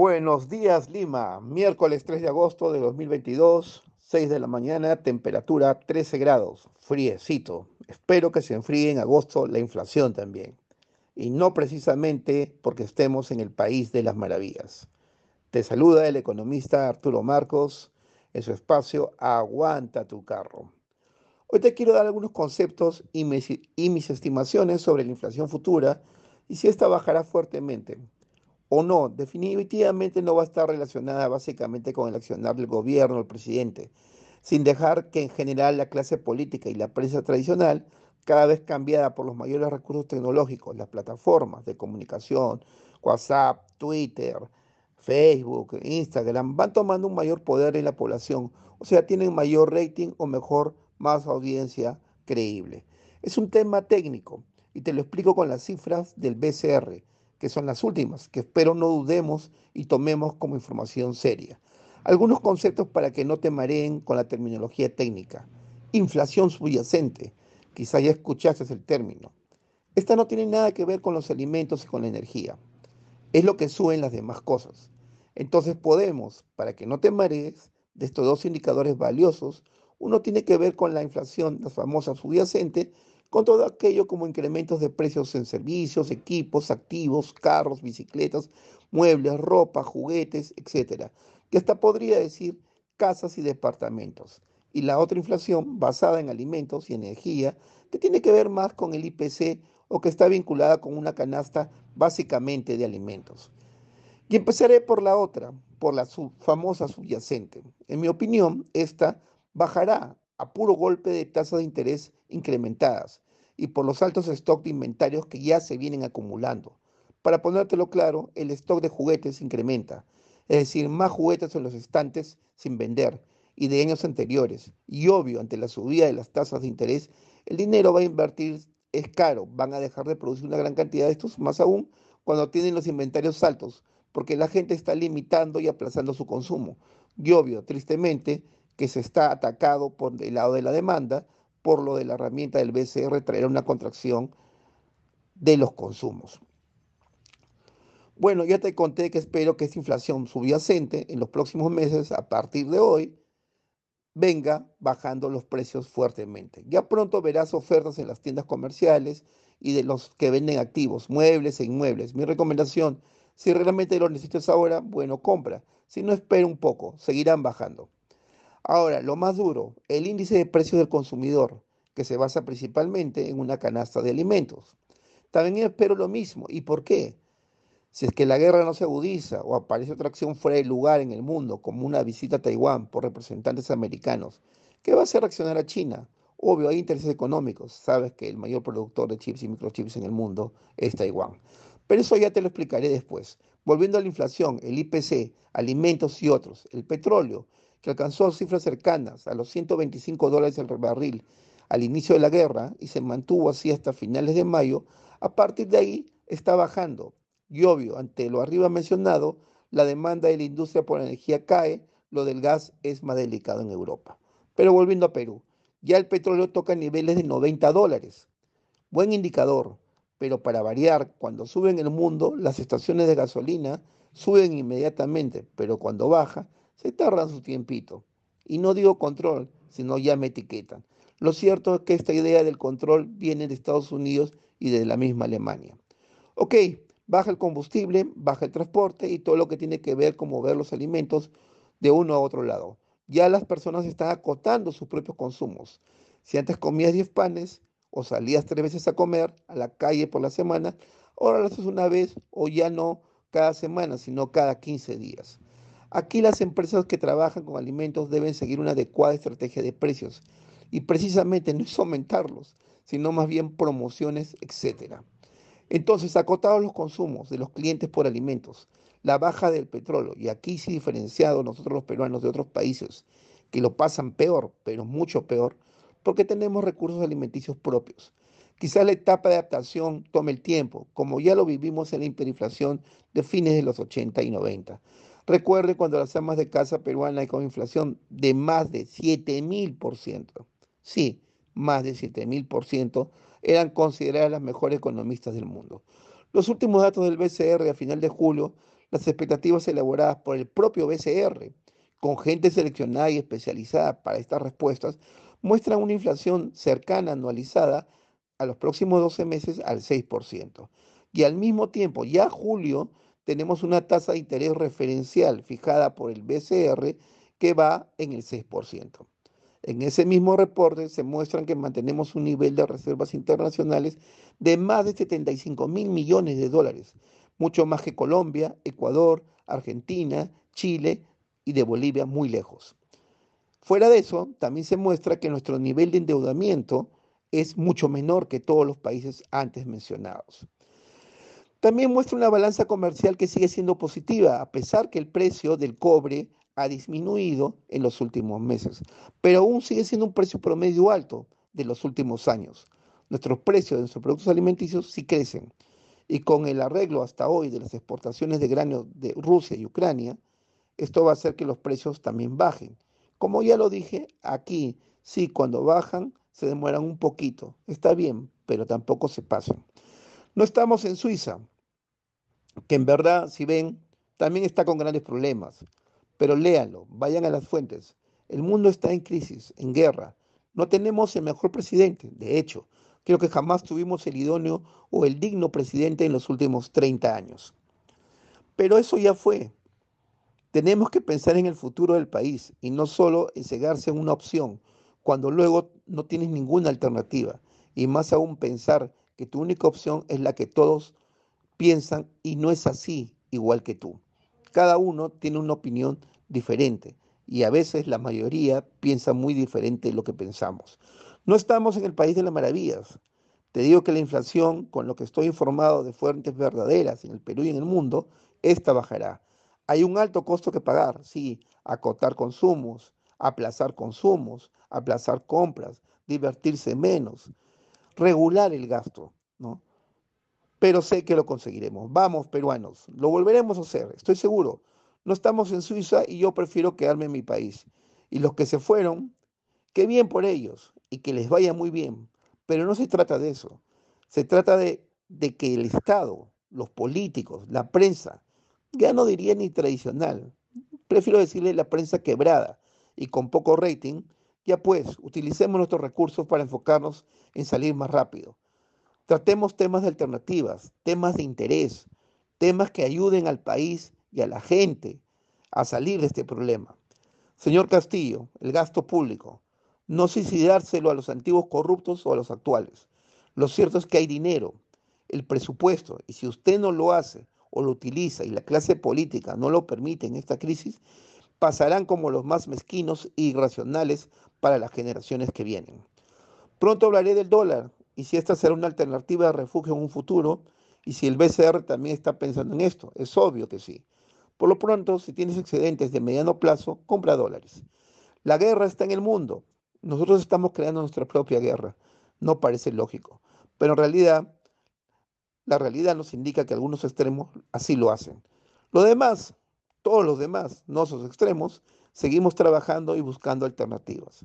Buenos días Lima, miércoles 3 de agosto de 2022, 6 de la mañana, temperatura 13 grados, friecito. Espero que se enfríe en agosto la inflación también. Y no precisamente porque estemos en el país de las maravillas. Te saluda el economista Arturo Marcos en su espacio Aguanta tu carro. Hoy te quiero dar algunos conceptos y mis, y mis estimaciones sobre la inflación futura y si esta bajará fuertemente o no, definitivamente no va a estar relacionada básicamente con el accionar del gobierno, el presidente, sin dejar que en general la clase política y la prensa tradicional, cada vez cambiada por los mayores recursos tecnológicos, las plataformas de comunicación, WhatsApp, Twitter, Facebook, Instagram, van tomando un mayor poder en la población, o sea, tienen mayor rating o mejor, más audiencia creíble. Es un tema técnico y te lo explico con las cifras del BCR que son las últimas, que espero no dudemos y tomemos como información seria. Algunos conceptos para que no te mareen con la terminología técnica. Inflación subyacente, quizá ya escuchaste el término. Esta no tiene nada que ver con los alimentos y con la energía. Es lo que suben las demás cosas. Entonces podemos, para que no te marees, de estos dos indicadores valiosos, uno tiene que ver con la inflación, la famosa subyacente, con todo aquello como incrementos de precios en servicios, equipos, activos, carros, bicicletas, muebles, ropa, juguetes, etc. Que podría decir casas y departamentos. Y la otra inflación basada en alimentos y energía, que tiene que ver más con el IPC o que está vinculada con una canasta básicamente de alimentos. Y empezaré por la otra, por la famosa subyacente. En mi opinión, esta bajará a puro golpe de tasas de interés incrementadas y por los altos stock de inventarios que ya se vienen acumulando. Para ponértelo claro, el stock de juguetes incrementa, es decir, más juguetes en los estantes sin vender y de años anteriores. Y obvio, ante la subida de las tasas de interés, el dinero va a invertir, es caro, van a dejar de producir una gran cantidad de estos, más aún cuando tienen los inventarios altos, porque la gente está limitando y aplazando su consumo. Y obvio, tristemente, que se está atacado por el lado de la demanda, por lo de la herramienta del BCR, traerá una contracción de los consumos. Bueno, ya te conté que espero que esta inflación subyacente en los próximos meses, a partir de hoy, venga bajando los precios fuertemente. Ya pronto verás ofertas en las tiendas comerciales y de los que venden activos, muebles e inmuebles. Mi recomendación, si realmente lo necesitas ahora, bueno, compra. Si no, espera un poco, seguirán bajando. Ahora, lo más duro, el índice de precios del consumidor, que se basa principalmente en una canasta de alimentos. También espero lo mismo. ¿Y por qué? Si es que la guerra no se agudiza o aparece otra acción fuera de lugar en el mundo, como una visita a Taiwán por representantes americanos, ¿qué va a hacer reaccionar a China? Obvio, hay intereses económicos. Sabes que el mayor productor de chips y microchips en el mundo es Taiwán. Pero eso ya te lo explicaré después. Volviendo a la inflación, el IPC, alimentos y otros, el petróleo, que alcanzó cifras cercanas a los 125 dólares el barril al inicio de la guerra y se mantuvo así hasta finales de mayo, a partir de ahí está bajando. Y obvio, ante lo arriba mencionado, la demanda de la industria por energía cae, lo del gas es más delicado en Europa. Pero volviendo a Perú, ya el petróleo toca niveles de 90 dólares. Buen indicador, pero para variar, cuando sube en el mundo, las estaciones de gasolina suben inmediatamente, pero cuando baja, se tardan su tiempito. Y no digo control, sino ya me etiquetan. Lo cierto es que esta idea del control viene de Estados Unidos y de la misma Alemania. Ok, baja el combustible, baja el transporte y todo lo que tiene que ver con mover los alimentos de uno a otro lado. Ya las personas están acotando sus propios consumos. Si antes comías 10 panes o salías tres veces a comer a la calle por la semana, ahora lo haces una vez o ya no cada semana, sino cada 15 días. Aquí las empresas que trabajan con alimentos deben seguir una adecuada estrategia de precios y precisamente no es aumentarlos, sino más bien promociones, etc. Entonces, acotados los consumos de los clientes por alimentos, la baja del petróleo, y aquí sí diferenciado nosotros los peruanos de otros países que lo pasan peor, pero mucho peor, porque tenemos recursos alimenticios propios. Quizás la etapa de adaptación tome el tiempo, como ya lo vivimos en la hiperinflación de fines de los 80 y 90. Recuerde cuando las amas de casa peruana hay con inflación de más de 7000%. Sí, más de 7000% eran consideradas las mejores economistas del mundo. Los últimos datos del BCR a final de julio las expectativas elaboradas por el propio BCR, con gente seleccionada y especializada para estas respuestas, muestran una inflación cercana anualizada a los próximos 12 meses al 6%. Y al mismo tiempo, ya julio, tenemos una tasa de interés referencial fijada por el BCR que va en el 6%. En ese mismo reporte se muestran que mantenemos un nivel de reservas internacionales de más de 75 mil millones de dólares, mucho más que Colombia, Ecuador, Argentina, Chile y de Bolivia muy lejos. Fuera de eso, también se muestra que nuestro nivel de endeudamiento es mucho menor que todos los países antes mencionados. También muestra una balanza comercial que sigue siendo positiva, a pesar que el precio del cobre ha disminuido en los últimos meses, pero aún sigue siendo un precio promedio alto de los últimos años. Nuestros precios de nuestros productos alimenticios sí crecen y con el arreglo hasta hoy de las exportaciones de grano de Rusia y Ucrania, esto va a hacer que los precios también bajen. Como ya lo dije, aquí sí, cuando bajan, se demoran un poquito. Está bien, pero tampoco se pasan. No estamos en Suiza, que en verdad, si ven, también está con grandes problemas. Pero léanlo, vayan a las fuentes. El mundo está en crisis, en guerra. No tenemos el mejor presidente, de hecho, creo que jamás tuvimos el idóneo o el digno presidente en los últimos 30 años. Pero eso ya fue. Tenemos que pensar en el futuro del país y no solo en cegarse en una opción, cuando luego no tienes ninguna alternativa. Y más aún pensar que tu única opción es la que todos piensan y no es así igual que tú. Cada uno tiene una opinión diferente y a veces la mayoría piensa muy diferente de lo que pensamos. No estamos en el país de las maravillas. Te digo que la inflación, con lo que estoy informado de fuentes verdaderas en el Perú y en el mundo, esta bajará. Hay un alto costo que pagar, sí, acotar consumos, aplazar consumos, aplazar compras, divertirse menos, regular el gasto, ¿no? Pero sé que lo conseguiremos. Vamos, peruanos, lo volveremos a hacer, estoy seguro. No estamos en Suiza y yo prefiero quedarme en mi país. Y los que se fueron, qué bien por ellos y que les vaya muy bien. Pero no se trata de eso. Se trata de, de que el Estado, los políticos, la prensa, ya no diría ni tradicional, prefiero decirle la prensa quebrada y con poco rating, ya pues, utilicemos nuestros recursos para enfocarnos en salir más rápido. Tratemos temas de alternativas, temas de interés, temas que ayuden al país y a la gente a salir de este problema. Señor Castillo, el gasto público, no sé si dárselo a los antiguos corruptos o a los actuales. Lo cierto es que hay dinero, el presupuesto, y si usted no lo hace o lo utiliza y la clase política no lo permite en esta crisis, pasarán como los más mezquinos e irracionales para las generaciones que vienen. Pronto hablaré del dólar y si esta será una alternativa de refugio en un futuro y si el BCR también está pensando en esto. Es obvio que sí. Por lo pronto, si tienes excedentes de mediano plazo, compra dólares. La guerra está en el mundo. Nosotros estamos creando nuestra propia guerra. No parece lógico. Pero en realidad la realidad nos indica que algunos extremos así lo hacen. Lo demás, todos los demás, no esos extremos, seguimos trabajando y buscando alternativas.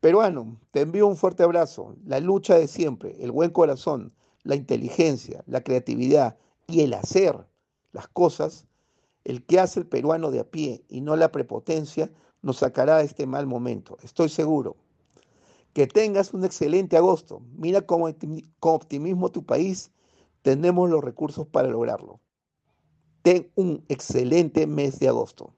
Peruano, te envío un fuerte abrazo. La lucha de siempre, el buen corazón, la inteligencia, la creatividad y el hacer las cosas, el que hace el peruano de a pie y no la prepotencia, nos sacará de este mal momento. Estoy seguro. Que tengas un excelente agosto. Mira con optimismo tu país tenemos los recursos para lograrlo. Ten un excelente mes de agosto.